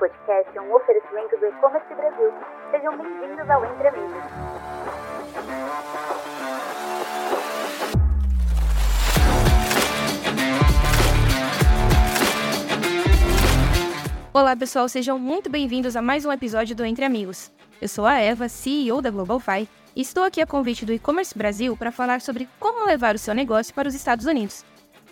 podcast é um oferecimento do E-Commerce Brasil. Sejam bem-vindos ao Entre Amigos. Olá, pessoal, sejam muito bem-vindos a mais um episódio do Entre Amigos. Eu sou a Eva, CEO da GlobalFi, e estou aqui a convite do E-Commerce Brasil para falar sobre como levar o seu negócio para os Estados Unidos.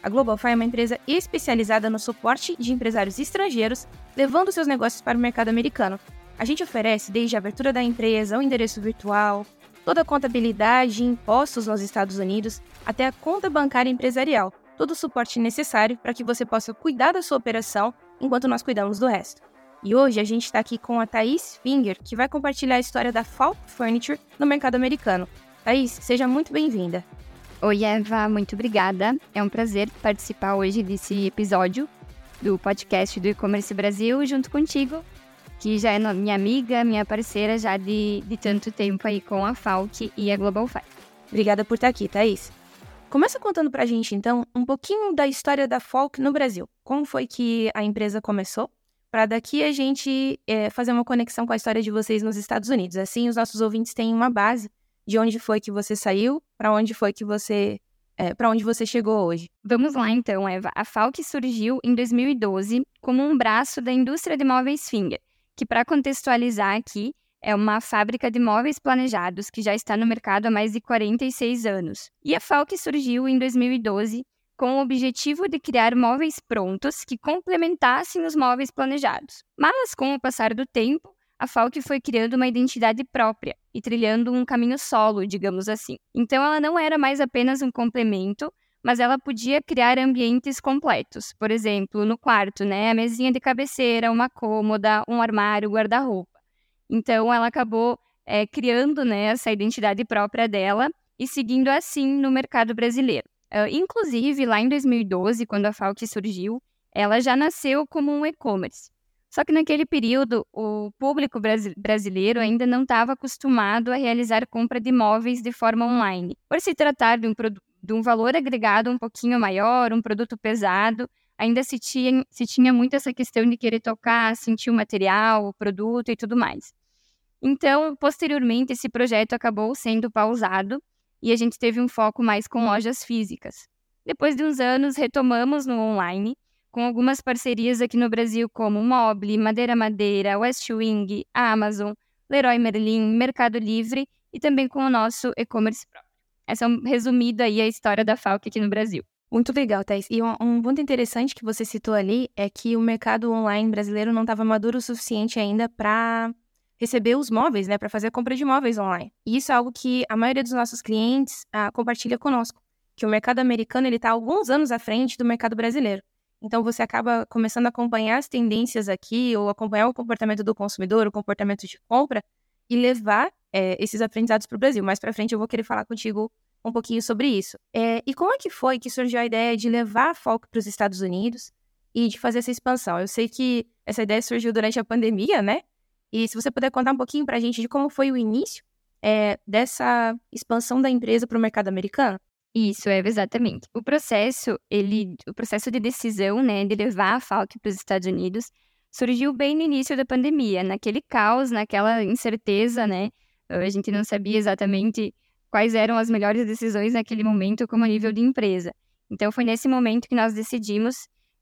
A GlobalFi é uma empresa especializada no suporte de empresários estrangeiros, levando seus negócios para o mercado americano. A gente oferece desde a abertura da empresa, o endereço virtual, toda a contabilidade e impostos nos Estados Unidos, até a conta bancária empresarial, todo o suporte necessário para que você possa cuidar da sua operação enquanto nós cuidamos do resto. E hoje a gente está aqui com a Thaís Finger, que vai compartilhar a história da Falk Furniture no mercado americano. Thaís, seja muito bem-vinda. Oi, Eva, muito obrigada. É um prazer participar hoje desse episódio do podcast do E-Commerce Brasil junto contigo, que já é minha amiga, minha parceira já de, de tanto tempo aí com a Falk e a Global Five. Obrigada por estar aqui, Thaís. Começa contando pra gente, então, um pouquinho da história da Falk no Brasil. Como foi que a empresa começou? Para daqui a gente é, fazer uma conexão com a história de vocês nos Estados Unidos. Assim, os nossos ouvintes têm uma base de onde foi que você saiu, para onde foi que você é, para onde você chegou hoje. Vamos lá então, Eva. A Falk surgiu em 2012 como um braço da indústria de móveis Finger, que para contextualizar aqui, é uma fábrica de móveis planejados que já está no mercado há mais de 46 anos. E a Falk surgiu em 2012 com o objetivo de criar móveis prontos que complementassem os móveis planejados. Mas com o passar do tempo, a Falk foi criando uma identidade própria e trilhando um caminho solo, digamos assim. Então ela não era mais apenas um complemento, mas ela podia criar ambientes completos. Por exemplo, no quarto, né, a mesinha de cabeceira, uma cômoda, um armário, guarda-roupa. Então ela acabou é, criando né, essa identidade própria dela e seguindo assim no mercado brasileiro. Uh, inclusive, lá em 2012, quando a Falk surgiu, ela já nasceu como um e-commerce. Só que naquele período, o público brasileiro ainda não estava acostumado a realizar compra de imóveis de forma online. Por se tratar de um, de um valor agregado um pouquinho maior, um produto pesado, ainda se tinha, se tinha muito essa questão de querer tocar, sentir o material, o produto e tudo mais. Então, posteriormente, esse projeto acabou sendo pausado e a gente teve um foco mais com lojas físicas. Depois de uns anos, retomamos no online com algumas parcerias aqui no Brasil como Mobile, Madeira Madeira, West Wing, Amazon, Leroy Merlin, Mercado Livre e também com o nosso e-commerce próprio. Essa é um resumido aí a história da Falk aqui no Brasil. Muito legal, Thais. E um, um ponto interessante que você citou ali é que o mercado online brasileiro não estava maduro o suficiente ainda para receber os móveis, né, para fazer a compra de móveis online. E isso é algo que a maioria dos nossos clientes ah, compartilha conosco, que o mercado americano ele está alguns anos à frente do mercado brasileiro. Então você acaba começando a acompanhar as tendências aqui, ou acompanhar o comportamento do consumidor, o comportamento de compra, e levar é, esses aprendizados para o Brasil. Mais para frente eu vou querer falar contigo um pouquinho sobre isso. É, e como é que foi que surgiu a ideia de levar a Falk para os Estados Unidos e de fazer essa expansão? Eu sei que essa ideia surgiu durante a pandemia, né? E se você puder contar um pouquinho para a gente de como foi o início é, dessa expansão da empresa para o mercado americano? Isso, é exatamente. O processo, ele, o processo de decisão, né, de levar a Falk para os Estados Unidos, surgiu bem no início da pandemia, naquele caos, naquela incerteza, né? A gente não sabia exatamente quais eram as melhores decisões naquele momento como nível de empresa. Então foi nesse momento que nós decidimos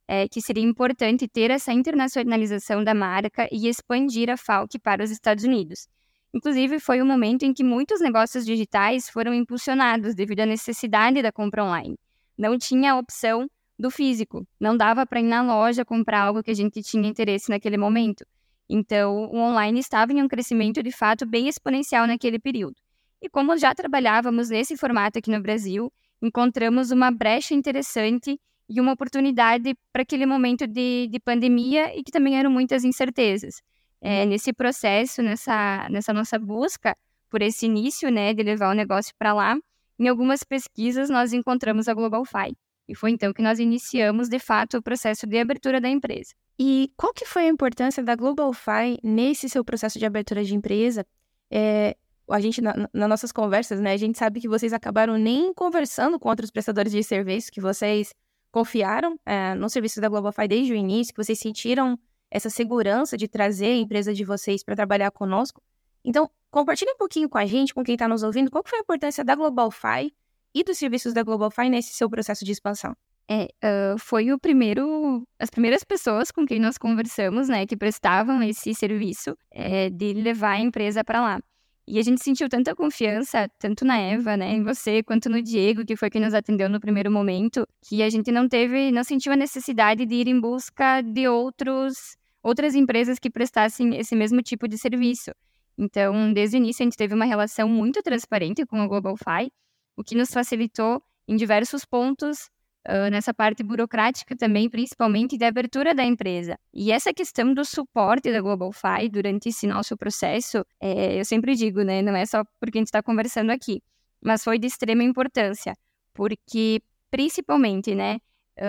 é, que seria importante ter essa internacionalização da marca e expandir a Falk para os Estados Unidos. Inclusive, foi o momento em que muitos negócios digitais foram impulsionados devido à necessidade da compra online. Não tinha a opção do físico, não dava para ir na loja comprar algo que a gente tinha interesse naquele momento. Então, o online estava em um crescimento de fato bem exponencial naquele período. E como já trabalhávamos nesse formato aqui no Brasil, encontramos uma brecha interessante e uma oportunidade para aquele momento de, de pandemia e que também eram muitas incertezas é, nesse processo, nessa, nessa nossa busca por esse início, né, de levar o negócio para lá, em algumas pesquisas nós encontramos a GlobalFi. E foi então que nós iniciamos, de fato, o processo de abertura da empresa. E qual que foi a importância da GlobalFi nesse seu processo de abertura de empresa? É, a gente, na, nas nossas conversas, né, a gente sabe que vocês acabaram nem conversando com outros prestadores de serviço, que vocês confiaram é, no serviço da GlobalFi desde o início, que vocês sentiram essa segurança de trazer a empresa de vocês para trabalhar conosco. Então, compartilhe um pouquinho com a gente, com quem está nos ouvindo, qual foi a importância da GlobalFi e dos serviços da GlobalFi nesse seu processo de expansão. É, uh, foi o primeiro, as primeiras pessoas com quem nós conversamos, né, que prestavam esse serviço é, de levar a empresa para lá. E a gente sentiu tanta confiança, tanto na Eva, né, em você, quanto no Diego, que foi quem nos atendeu no primeiro momento, que a gente não teve, não sentiu a necessidade de ir em busca de outros, outras empresas que prestassem esse mesmo tipo de serviço. Então, desde o início, a gente teve uma relação muito transparente com a GlobalFi, o que nos facilitou em diversos pontos uh, nessa parte burocrática também, principalmente da abertura da empresa. E essa questão do suporte da GlobalFi durante esse nosso processo, é, eu sempre digo, né, não é só porque a gente está conversando aqui, mas foi de extrema importância, porque principalmente, né,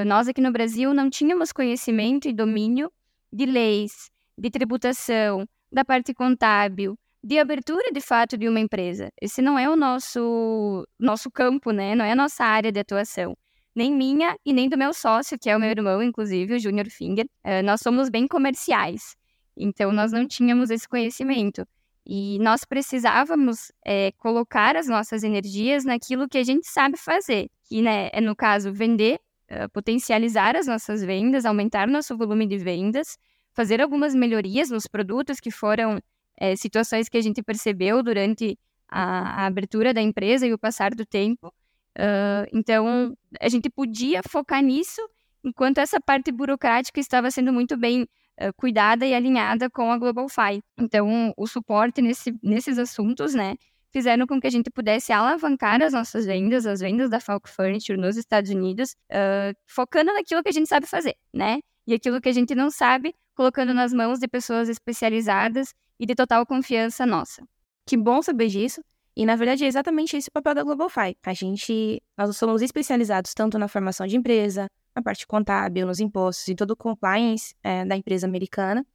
nós aqui no Brasil não tínhamos conhecimento e domínio de leis, de tributação, da parte contábil, de abertura de fato de uma empresa. Esse não é o nosso nosso campo, né? Não é a nossa área de atuação nem minha e nem do meu sócio, que é o meu irmão, inclusive, o Junior Finger. Uh, nós somos bem comerciais, então nós não tínhamos esse conhecimento. E nós precisávamos é, colocar as nossas energias naquilo que a gente sabe fazer, que né, é, no caso, vender, potencializar as nossas vendas, aumentar nosso volume de vendas, fazer algumas melhorias nos produtos que foram é, situações que a gente percebeu durante a, a abertura da empresa e o passar do tempo, Uh, então, a gente podia focar nisso, enquanto essa parte burocrática estava sendo muito bem uh, cuidada e alinhada com a GlobalFi. Então, o suporte nesse, nesses assuntos, né, fizeram com que a gente pudesse alavancar as nossas vendas, as vendas da Falco Furniture nos Estados Unidos, uh, focando naquilo que a gente sabe fazer, né? E aquilo que a gente não sabe, colocando nas mãos de pessoas especializadas e de total confiança nossa. Que bom saber disso. E, na verdade, é exatamente esse o papel da GlobalFi. A gente, nós somos especializados tanto na formação de empresa, na parte contábil, nos impostos e todo o compliance é, da empresa americana.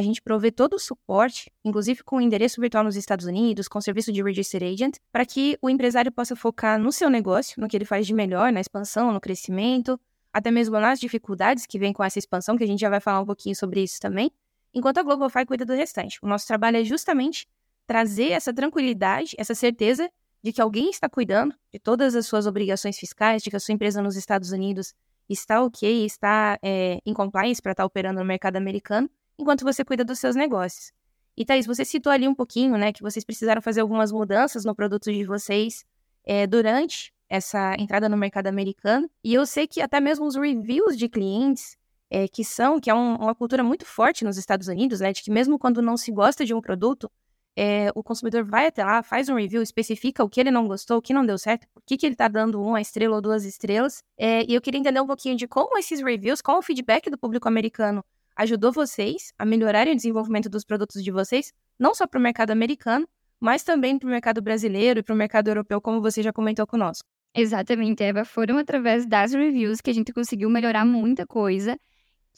A gente provê todo o suporte, inclusive com endereço virtual nos Estados Unidos, com serviço de Register Agent, para que o empresário possa focar no seu negócio, no que ele faz de melhor, na expansão, no crescimento, até mesmo nas dificuldades que vem com essa expansão, que a gente já vai falar um pouquinho sobre isso também, enquanto a GlobalFi cuida do restante. O nosso trabalho é justamente trazer essa tranquilidade, essa certeza de que alguém está cuidando de todas as suas obrigações fiscais, de que a sua empresa nos Estados Unidos está ok, está é, em compliance para estar operando no mercado americano, enquanto você cuida dos seus negócios. E Thaís, você citou ali um pouquinho, né, que vocês precisaram fazer algumas mudanças no produto de vocês é, durante essa entrada no mercado americano. E eu sei que até mesmo os reviews de clientes, é, que são, que é um, uma cultura muito forte nos Estados Unidos, né, de que mesmo quando não se gosta de um produto, é, o consumidor vai até lá, faz um review, especifica o que ele não gostou, o que não deu certo, por que, que ele está dando uma estrela ou duas estrelas. É, e eu queria entender um pouquinho de como esses reviews, como o feedback do público americano ajudou vocês a melhorarem o desenvolvimento dos produtos de vocês, não só para o mercado americano, mas também para o mercado brasileiro e para o mercado europeu, como você já comentou conosco. Exatamente, Eva. Foram através das reviews que a gente conseguiu melhorar muita coisa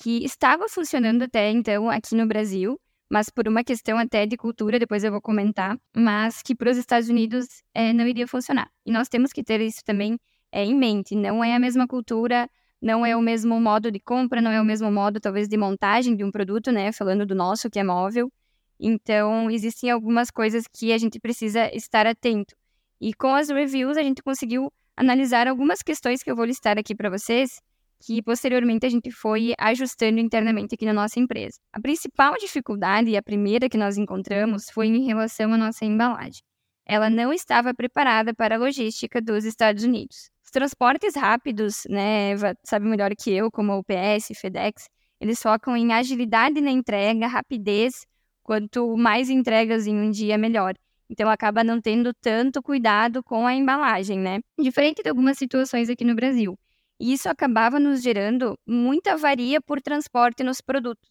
que estava funcionando até então aqui no Brasil mas por uma questão até de cultura, depois eu vou comentar, mas que para os Estados Unidos é, não iria funcionar. E nós temos que ter isso também é, em mente. Não é a mesma cultura, não é o mesmo modo de compra, não é o mesmo modo, talvez, de montagem de um produto, né? Falando do nosso, que é móvel. Então, existem algumas coisas que a gente precisa estar atento. E com as reviews, a gente conseguiu analisar algumas questões que eu vou listar aqui para vocês, que posteriormente a gente foi ajustando internamente aqui na nossa empresa. A principal dificuldade, e a primeira que nós encontramos, foi em relação à nossa embalagem. Ela não estava preparada para a logística dos Estados Unidos. Transportes rápidos, né, Eva sabe melhor que eu, como UPS, FedEx, eles focam em agilidade na entrega, rapidez, quanto mais entregas em um dia, melhor. Então acaba não tendo tanto cuidado com a embalagem, né? Diferente de algumas situações aqui no Brasil. E isso acabava nos gerando muita varia por transporte nos produtos.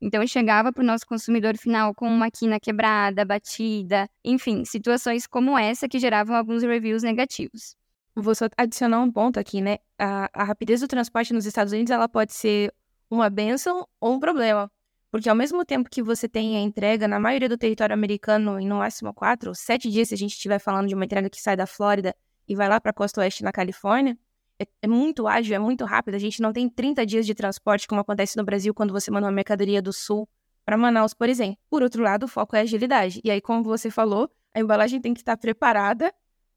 Então, chegava para o nosso consumidor final com uma quina quebrada, batida, enfim, situações como essa que geravam alguns reviews negativos. Vou só adicionar um ponto aqui, né? A, a rapidez do transporte nos Estados Unidos ela pode ser uma benção ou um problema. Porque ao mesmo tempo que você tem a entrega na maioria do território americano em no máximo quatro sete dias, se a gente estiver falando de uma entrega que sai da Flórida e vai lá para a costa oeste na Califórnia, é, é, muito ágil, é muito rápido. A gente não tem 30 dias de transporte, como acontece no Brasil quando você manda uma mercadoria do sul para Manaus, por exemplo. Por outro lado, o foco é agilidade. E aí, como você falou, a embalagem tem que estar preparada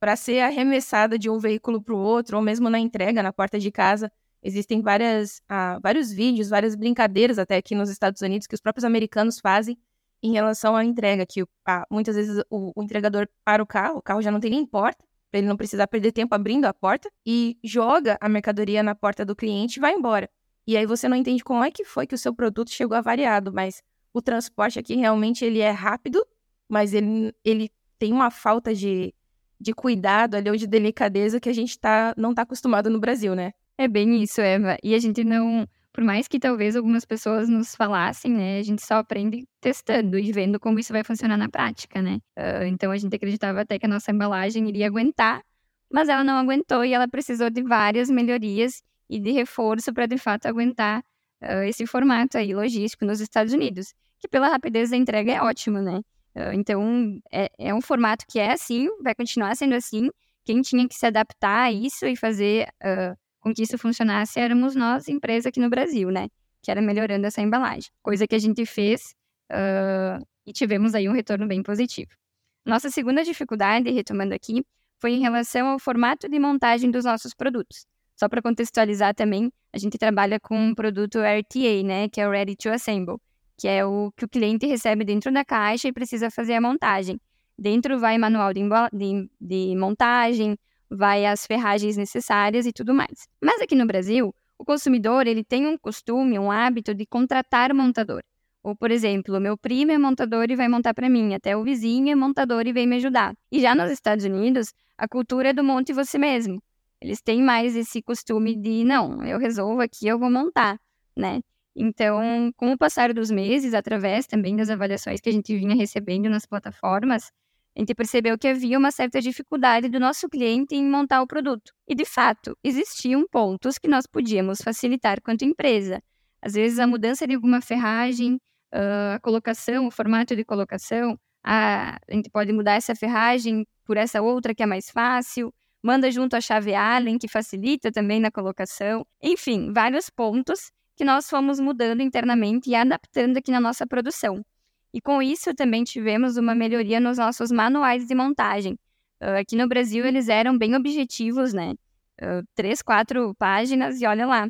para ser arremessada de um veículo para o outro, ou mesmo na entrega, na porta de casa. Existem várias, ah, vários vídeos, várias brincadeiras até aqui nos Estados Unidos que os próprios americanos fazem em relação à entrega, que ah, muitas vezes o, o entregador para o carro, o carro já não tem nem porta, para ele não precisar perder tempo abrindo a porta, e joga a mercadoria na porta do cliente e vai embora. E aí você não entende como é que foi que o seu produto chegou avariado, mas o transporte aqui realmente ele é rápido, mas ele, ele tem uma falta de, de cuidado ali ou de delicadeza que a gente tá, não está acostumado no Brasil, né? É bem isso, Eva. E a gente não, por mais que talvez algumas pessoas nos falassem, né, a gente só aprende testando e vendo como isso vai funcionar na prática, né? Uh, então a gente acreditava até que a nossa embalagem iria aguentar, mas ela não aguentou e ela precisou de várias melhorias e de reforço para de fato aguentar uh, esse formato aí logístico nos Estados Unidos, que pela rapidez da entrega é ótimo, né? Uh, então é, é um formato que é assim, vai continuar sendo assim. Quem tinha que se adaptar a isso e fazer com que isso funcionasse éramos nós, empresa aqui no Brasil, né? Que era melhorando essa embalagem. Coisa que a gente fez uh, e tivemos aí um retorno bem positivo. Nossa segunda dificuldade, retomando aqui, foi em relação ao formato de montagem dos nossos produtos. Só para contextualizar também, a gente trabalha com um produto RTA, né, que é o Ready to Assemble, que é o que o cliente recebe dentro da caixa e precisa fazer a montagem. Dentro vai manual de, de, de montagem, vai as ferragens necessárias e tudo mais. Mas aqui no Brasil, o consumidor ele tem um costume, um hábito de contratar o montador. Ou, por exemplo, meu primo é montador e vai montar para mim, até o vizinho é montador e vem me ajudar. E já nos Estados Unidos, a cultura é do monte você mesmo. Eles têm mais esse costume de, não, eu resolvo aqui, eu vou montar, né? Então, com o passar dos meses, através também das avaliações que a gente vinha recebendo nas plataformas, a gente percebeu que havia uma certa dificuldade do nosso cliente em montar o produto. E, de fato, existiam pontos que nós podíamos facilitar quanto empresa. Às vezes, a mudança de alguma ferragem, a colocação, o formato de colocação, a, a gente pode mudar essa ferragem por essa outra que é mais fácil, manda junto a chave Allen, que facilita também na colocação. Enfim, vários pontos que nós fomos mudando internamente e adaptando aqui na nossa produção. E com isso também tivemos uma melhoria nos nossos manuais de montagem. Uh, aqui no Brasil eles eram bem objetivos, né? Uh, três, quatro páginas e olha lá.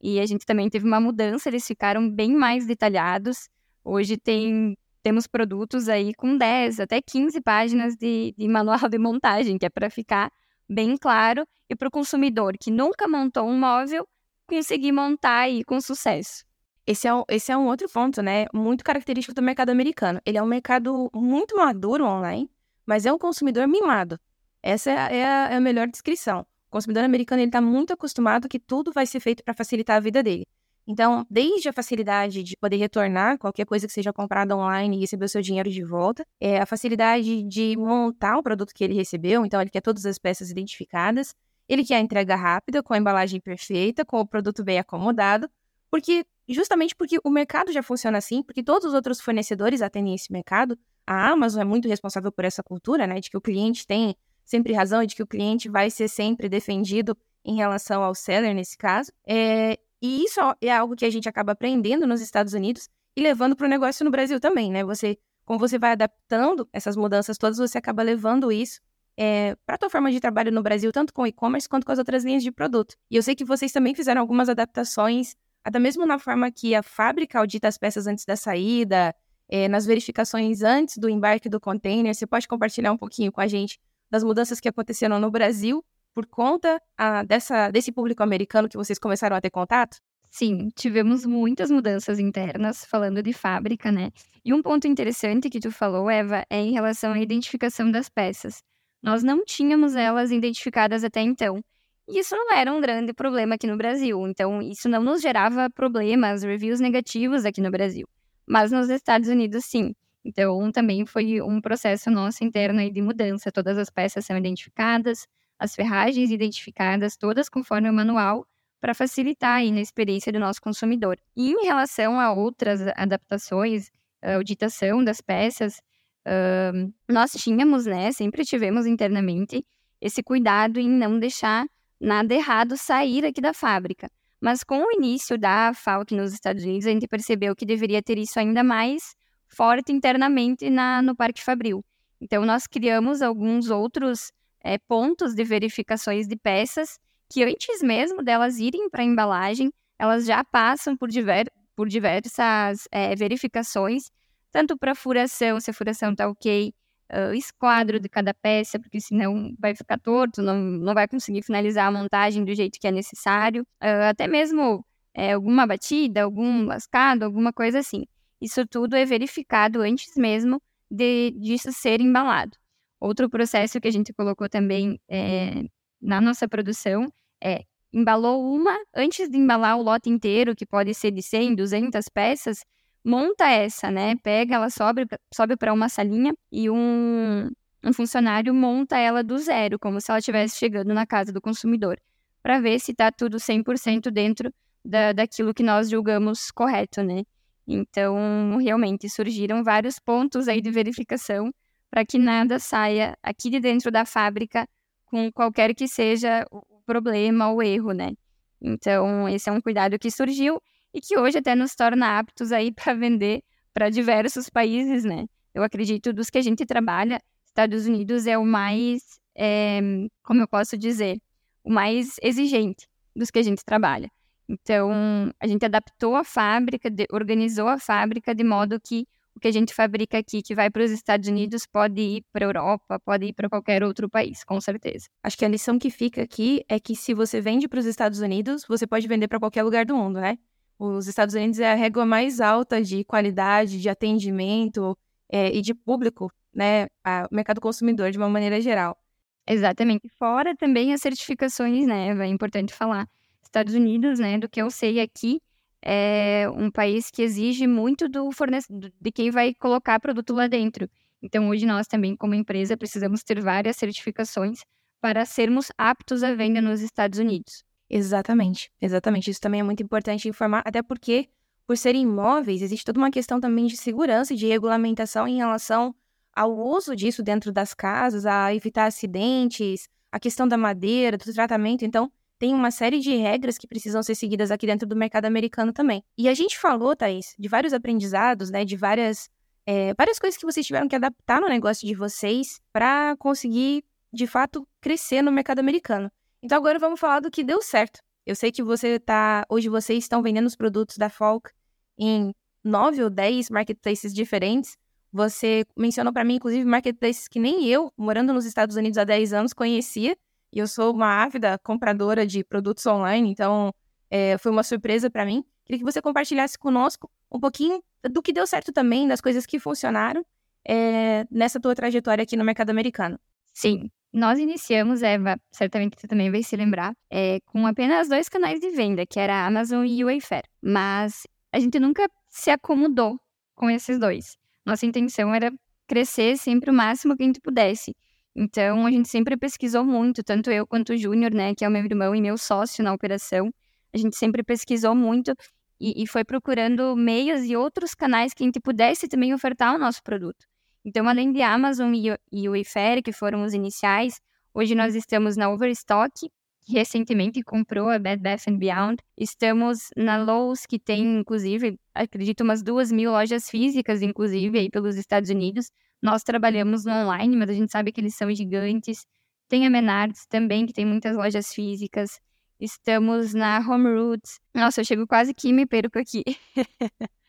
E a gente também teve uma mudança, eles ficaram bem mais detalhados. Hoje tem, temos produtos aí com 10 até 15 páginas de, de manual de montagem, que é para ficar bem claro e para o consumidor que nunca montou um móvel conseguir montar aí com sucesso. Esse é, um, esse é um outro ponto, né? Muito característico do mercado americano. Ele é um mercado muito maduro online, mas é um consumidor mimado. Essa é a, é a, é melhor descrição. O consumidor americano está muito acostumado que tudo vai ser feito para facilitar a vida dele. Então, desde a facilidade de poder retornar qualquer coisa que seja comprada online e receber o seu dinheiro de volta, é a facilidade de montar o produto que ele recebeu, então ele quer todas as peças identificadas, ele quer a entrega rápida, com a embalagem perfeita, com o produto bem acomodado, porque justamente porque o mercado já funciona assim, porque todos os outros fornecedores atendem esse mercado. A Amazon é muito responsável por essa cultura, né, de que o cliente tem sempre razão e de que o cliente vai ser sempre defendido em relação ao seller nesse caso. É, e isso é algo que a gente acaba aprendendo nos Estados Unidos e levando para o negócio no Brasil também, né? Você, como você vai adaptando essas mudanças todas, você acaba levando isso é, para a tua forma de trabalho no Brasil, tanto com e-commerce quanto com as outras linhas de produto. E eu sei que vocês também fizeram algumas adaptações até mesmo na forma que a fábrica audita as peças antes da saída, é, nas verificações antes do embarque do container. Você pode compartilhar um pouquinho com a gente das mudanças que aconteceram no Brasil por conta a, ah, dessa, desse público americano que vocês começaram a ter contato? Sim, tivemos muitas mudanças internas, falando de fábrica, né? E um ponto interessante que tu falou, Eva, é em relação à identificação das peças. Nós não tínhamos elas identificadas até então. E isso não era um grande problema aqui no Brasil. Então, isso não nos gerava problemas, reviews negativos aqui no Brasil. Mas nos Estados Unidos, sim. Então, também foi um processo nosso interno de mudança. Todas as peças são identificadas, as ferragens identificadas, todas conforme o manual, para facilitar aí na experiência do nosso consumidor. E em relação a outras adaptações, a auditação das peças, uh, nós tínhamos, né, sempre tivemos internamente esse cuidado em não deixar nada errado sair aqui da fábrica. Mas com o início da Falk nos Estados Unidos, a gente percebeu que deveria ter isso ainda mais forte internamente na, no Parque Fabril. Então, nós criamos alguns outros é, pontos de verificações de peças que antes mesmo delas irem para a embalagem, elas já passam por, diver, por diversas é, verificações, tanto para furação, se a furação está ok, uh, esquadro de cada peça, porque senão vai ficar torto, não, não vai conseguir finalizar a montagem do jeito que é necessário. Uh, até mesmo é, alguma batida, algum lascado, alguma coisa assim. Isso tudo é verificado antes mesmo de, disso ser embalado. Outro processo que a gente colocou também é, na nossa produção é embalou uma, antes de embalar o lote inteiro, que pode ser de 100, 200 peças, monta essa, né? Pega, ela sobe, sobe para uma salinha e um, um funcionário monta ela do zero, como se ela estivesse chegando na casa do consumidor, para ver se está tudo 100% dentro da, daquilo que nós julgamos correto, né? Então, realmente surgiram vários pontos aí de verificação para que nada saia aqui de dentro da fábrica com qualquer que seja o problema ou erro, né? Então, esse é um cuidado que surgiu e que hoje até nos torna aptos aí para vender para diversos países, né? Eu acredito dos que a gente trabalha, Estados Unidos é o mais, é, como eu posso dizer, o mais exigente dos que a gente trabalha. Então, a gente adaptou a fábrica, de, organizou a fábrica de modo que o que a gente fabrica aqui, que vai para os Estados Unidos, pode ir para a Europa, pode ir para qualquer outro país, com certeza. Acho que a lição que fica aqui é que se você vende para os Estados Unidos, você pode vender para qualquer lugar do mundo, né? Os Estados Unidos é a régua mais alta de qualidade, de atendimento é, e de público, né? O mercado consumidor de uma maneira geral. Exatamente. Fora também as certificações, né? É importante falar. Estados Unidos, né? Do que eu sei aqui, é um país que exige muito do fornecedor, de quem vai colocar produto lá dentro. Então, hoje nós também, como empresa, precisamos ter várias certificações para sermos aptos à venda nos Estados Unidos. Exatamente, exatamente. Isso também é muito importante informar, até porque, por serem imóveis, existe toda uma questão também de segurança e de regulamentação em relação ao uso disso dentro das casas, a evitar acidentes, a questão da madeira, do tratamento. Então, tem uma série de regras que precisam ser seguidas aqui dentro do mercado americano também. E a gente falou, Thaís, de vários aprendizados, né, de várias, é, várias coisas que vocês tiveram que adaptar no negócio de vocês para conseguir, de fato, crescer no mercado americano. Então agora vamos falar do que deu certo. Eu sei que você tá. Hoje vocês estão vendendo os produtos da Folk em nove ou dez marketplaces diferentes. Você mencionou para mim, inclusive, marketplaces que nem eu, morando nos Estados Unidos há 10 anos, conhecia. E eu sou uma ávida compradora de produtos online, então é, foi uma surpresa para mim. Queria que você compartilhasse conosco um pouquinho do que deu certo também, das coisas que funcionaram é, nessa tua trajetória aqui no mercado americano. Sim, nós iniciamos, Eva, certamente você também vai se lembrar, é, com apenas dois canais de venda, que era a Amazon e o Wayfair. Mas a gente nunca se acomodou com esses dois. Nossa intenção era crescer sempre o máximo que a gente pudesse. Então, a gente sempre pesquisou muito, tanto eu quanto o Júnior, né, que é o meu irmão e meu sócio na operação. A gente sempre pesquisou muito e, e foi procurando meios e outros canais que a gente pudesse também ofertar o nosso produto. Então, além de Amazon e, o Wayfair, que foram os iniciais, hoje nós estamos na Overstock, que recentemente comprou a Bed Bath Beyond. Estamos na Lowe's, que tem, inclusive, acredito, umas duas mil lojas físicas, inclusive, aí pelos Estados Unidos. Nós trabalhamos no online, mas a gente sabe que eles são gigantes. Tem a Menards também, que tem muitas lojas físicas. Estamos na Home Roots. Nossa, eu chego quase que me perco aqui.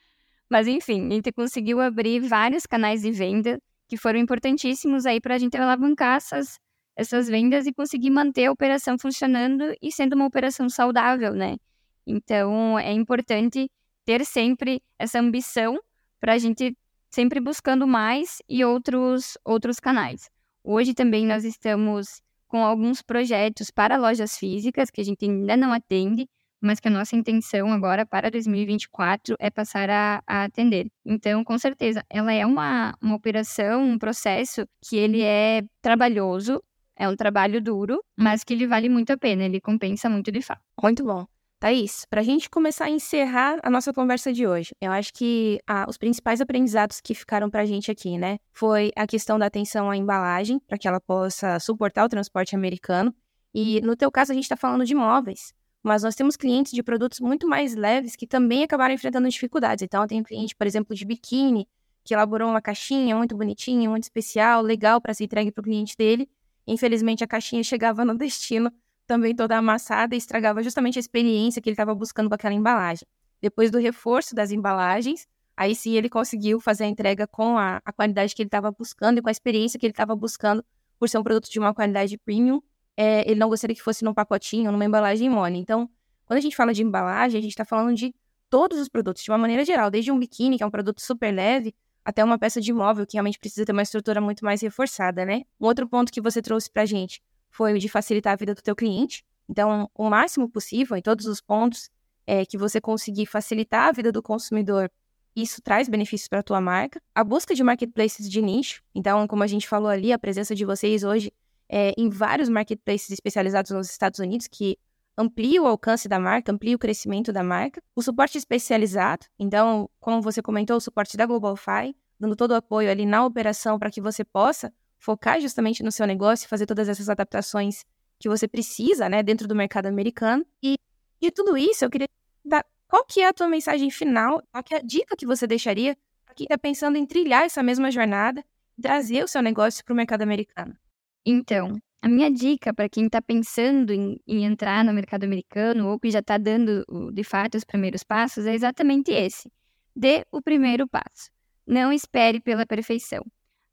Mas enfim, a gente conseguiu abrir vários canais de venda que foram importantíssimos aí para a gente alavancar essas, essas vendas e conseguir manter a operação funcionando e sendo uma operação saudável, né? Então, é importante ter sempre essa ambição para a gente sempre buscando mais e outros, outros canais. Hoje também nós estamos com alguns projetos para lojas físicas que a gente ainda não atende, mas que a nossa intenção agora para 2024 é passar a, a, atender. Então, com certeza, ela é uma, uma operação, um processo que ele é trabalhoso, é um trabalho duro, mas que ele vale muito a pena, ele compensa muito de fato. Muito bom. Thaís, para a gente começar a encerrar a nossa conversa de hoje, eu acho que ah, os principais aprendizados que ficaram para a gente aqui, né, foi a questão da atenção à embalagem, para que ela possa suportar o transporte americano, E no teu caso, a gente está falando de móveis, mas nós temos clientes de produtos muito mais leves que também acabaram enfrentando dificuldades. Então, um cliente, por exemplo, de biquíni, que elaborou uma caixinha muito bonitinha, muito especial, legal para ser entregue para o cliente dele. Infelizmente, a caixinha chegava no destino também toda amassada e estragava justamente a experiência que ele estava buscando com aquela embalagem. Depois do reforço das embalagens, aí sim ele conseguiu fazer a entrega com a, a qualidade que ele estava buscando e com a experiência que ele estava buscando por ser um produto de uma qualidade premium. É, ele não gostaria que fosse num pacotinho, numa embalagem mole. Então, quando a gente fala de embalagem, a gente está falando de todos os produtos, de uma maneira geral, desde um biquíni, que é um produto super leve, até uma peça de móvel que realmente precisa ter uma estrutura muito mais reforçada, né? Um outro ponto que você trouxe pra gente foi o de facilitar a vida do teu cliente. Então, o máximo possível, em todos os pontos, é que você conseguir facilitar a vida do consumidor, isso traz benefícios para a tua marca. A busca de marketplaces de nicho, então, como a gente falou ali, a presença de vocês hoje é, em vários marketplaces especializados nos Estados Unidos, que amplia o alcance da marca, amplia o crescimento da marca. O suporte especializado, então, como você comentou, o suporte da GlobalFi, dando todo o apoio ali na operação para que você possa focar justamente no seu negócio e fazer todas essas adaptações que você precisa, né, dentro do mercado americano. E de tudo isso, eu queria dar qual que é a tua mensagem final, qual que é a dica que você deixaria para quem está pensando em trilhar essa mesma jornada e trazer o seu negócio para o mercado americano? Então, a minha dica para quem está pensando em, em, entrar no mercado americano ou que já está dando, de fato, os primeiros passos é exatamente esse. Dê o primeiro passo. Não espere pela perfeição.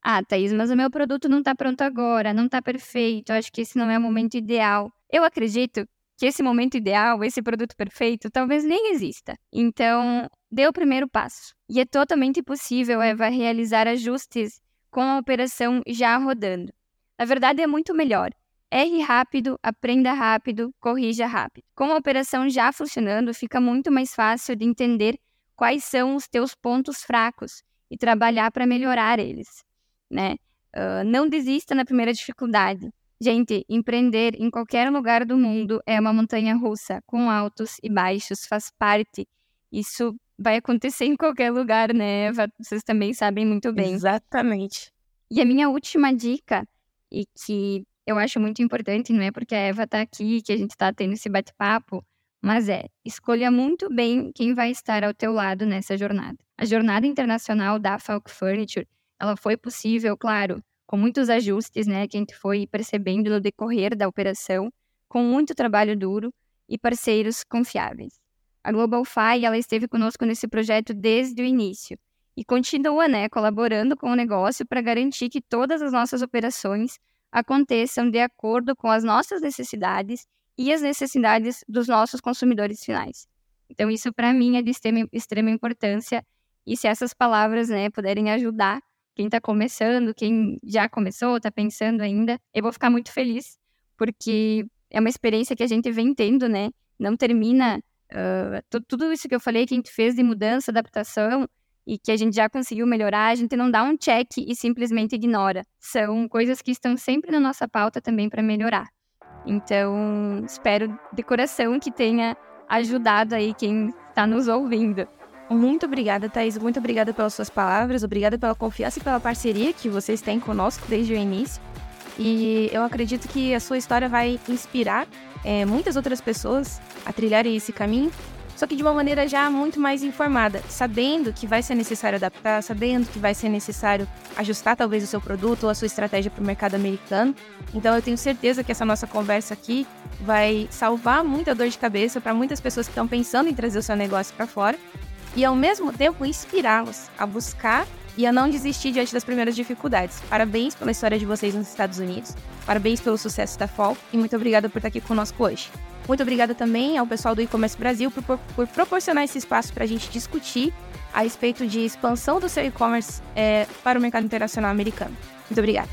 Ah, Thaís, mas o meu produto não está pronto agora, não está perfeito, acho que esse não é o momento ideal. Eu acredito que esse momento ideal, esse produto perfeito, talvez nem exista. Então, dê o primeiro passo. E é totalmente possível, Eva, realizar ajustes com a operação já rodando. Na verdade, é muito melhor. Erre rápido, aprenda rápido, corrija rápido. Com a operação já funcionando, fica muito mais fácil de entender quais são os teus pontos fracos e trabalhar para melhorar eles né? Uh, não desista na primeira dificuldade. Gente, empreender em qualquer lugar do mundo é uma montanha russa, com altos e baixos, faz parte. Isso vai acontecer em qualquer lugar, né, Eva? Vocês também sabem muito bem. Exatamente. E a minha última dica, e que eu acho muito importante, não é porque a Eva está aqui, que a gente está tendo esse bate-papo, mas é, escolha muito bem quem vai estar ao teu lado nessa jornada. A jornada internacional da Falk Furniture ela foi possível, claro, com muitos ajustes, né, que a gente foi percebendo no decorrer da operação, com muito trabalho duro e parceiros confiáveis. A Global Fi, ela esteve conosco nesse projeto desde o início e continua, né, colaborando com o negócio para garantir que todas as nossas operações aconteçam de acordo com as nossas necessidades e as necessidades dos nossos consumidores finais. Então, isso para mim é de extrema, extrema importância e se essas palavras, né, puderem ajudar quem está começando, quem já começou, está pensando ainda, eu vou ficar muito feliz, porque é uma experiência que a gente vem tendo, né? Não termina uh, tudo isso que eu falei que a gente fez de mudança, adaptação e que a gente já conseguiu melhorar, a gente não dá um check e simplesmente ignora. São coisas que estão sempre na nossa pauta também para melhorar. Então, espero de coração que tenha ajudado aí quem está nos ouvindo. Muito obrigada, Thaís. Muito obrigada pelas suas palavras. Obrigada pela confiança e pela parceria que vocês têm conosco desde o início. E eu acredito que a sua história vai inspirar é, muitas outras pessoas a trilharem esse caminho, só que de uma maneira já muito mais informada, sabendo que vai ser necessário adaptar, sabendo que vai ser necessário ajustar talvez o seu produto ou a sua estratégia para o mercado americano. Então eu tenho certeza que essa nossa conversa aqui vai salvar muita dor de cabeça para muitas pessoas que estão pensando em trazer o seu negócio para fora e ao mesmo tempo inspirá-los a buscar e a não desistir diante das primeiras dificuldades. Parabéns pela história de vocês nos Estados Unidos, parabéns pelo sucesso da FOL e muito obrigada por estar aqui conosco hoje. Muito obrigada também ao pessoal do e-commerce Brasil por, por, proporcionar esse espaço para a gente discutir a respeito de expansão do seu e-commerce é, para o mercado internacional americano. Muito obrigada.